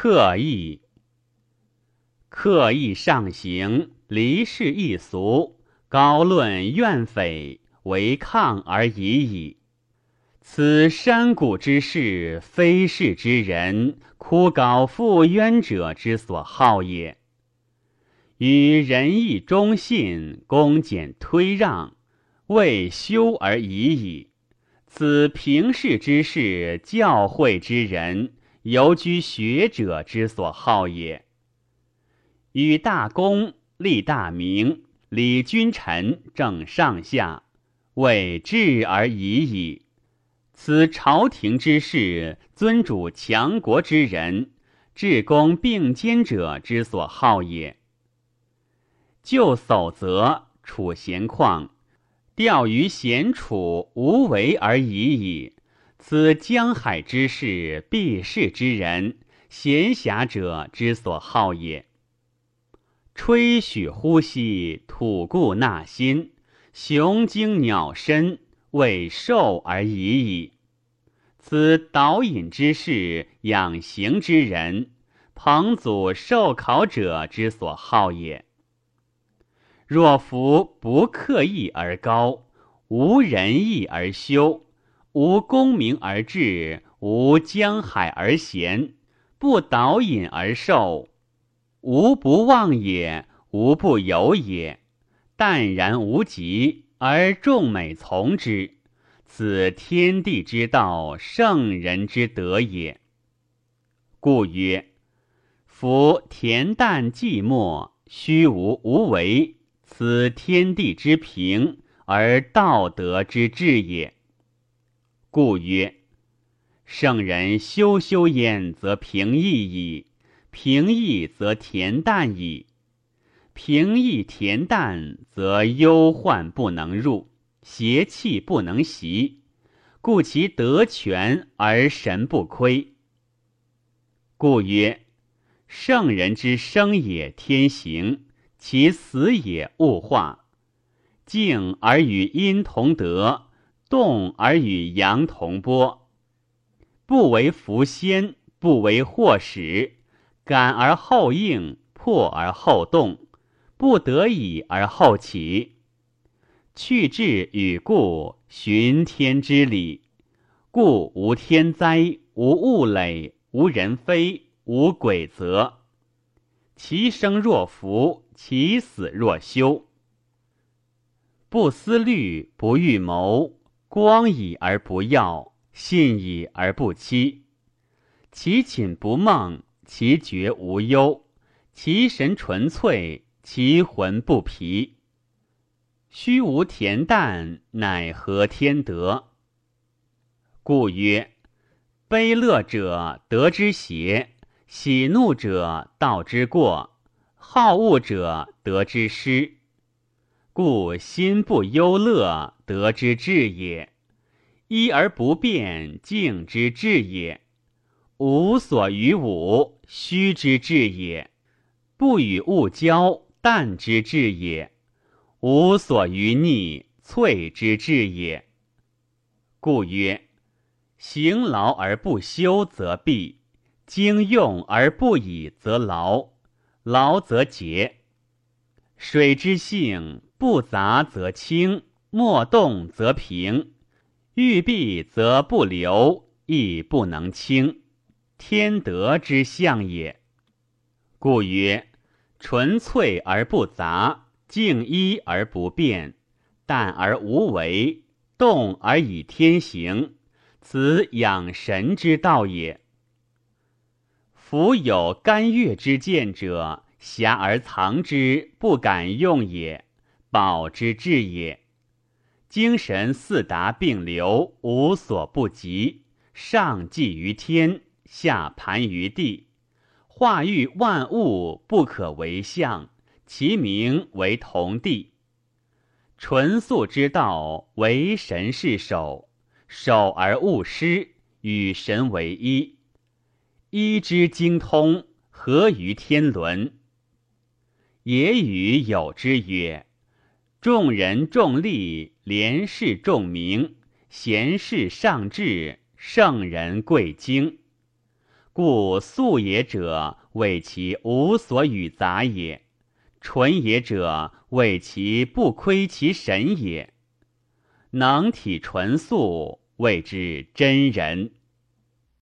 刻意，刻意上行，离世易俗，高论怨匪，为抗而已矣。此山谷之事，非世之人，枯槁负冤者之所好也。与仁义忠信，恭俭推让，为修而已矣。此平世之事，教诲之人，游居学者之所好也。与大功，立大名，礼君臣，正上下，为治而已矣。此朝廷之事，尊主强国之人，治公并兼者之所好也。就守则处闲旷，钓鱼闲处无为而已矣。此江海之事，避世之人，闲暇者之所好也。吹许呼吸，吐故纳新，雄精鸟身，为兽而已矣。此导引之事，养形之人，彭祖受考者之所好也。若夫不刻意而高，无仁义而修，无功名而治，无江海而咸，不导引而受，无不忘也，无不有也，淡然无极而众美从之，此天地之道，圣人之德也。故曰：夫恬淡寂寞，虚无无为。此天地之平，而道德之治也。故曰：圣人修修焉，则平易矣；平易则恬淡矣。平易恬淡，则忧患不能入，邪气不能袭，故其德全而神不亏。故曰：圣人之生也，天行。其死也，物化；静而与阴同德，动而与阳同波。不为伏先，不为祸始，感而后应，破而后动，不得已而后起。去志与故，循天之理，故无天灾，无物累，无人非，无鬼则。其生若福。其死若休，不思虑，不预谋，光矣而不耀，信矣而不欺。其寝不梦，其觉无忧，其神纯粹，其魂不疲。虚无恬淡，乃合天德。故曰：悲乐者，德之邪；喜怒者，道之过。好恶者得之失，故心不忧乐，得之至也；一而不变，静之至也；无所与吾，虚之至也；不与物交，淡之至也；无所于逆，粹之至也。故曰：行劳而不休，则弊；经用而不已，则劳。劳则竭，水之性不杂则清，莫动则平，欲闭则不流，亦不能清，天德之象也。故曰：纯粹而不杂，静一而不变，淡而无为，动而以天行，此养神之道也。夫有甘越之见者，遐而藏之，不敢用也；保之至也。精神四达并流，无所不及。上济于天，下盘于地，化育万物，不可为相。其名为同地。纯素之道，为神是守，守而勿失，与神为一。一之精通，合于天伦。也与有之曰：众人重利，廉士重名，贤士上智，圣人贵精。故素也者，谓其无所与杂也；纯也者，谓其不亏其神也。能体纯素，谓之真人。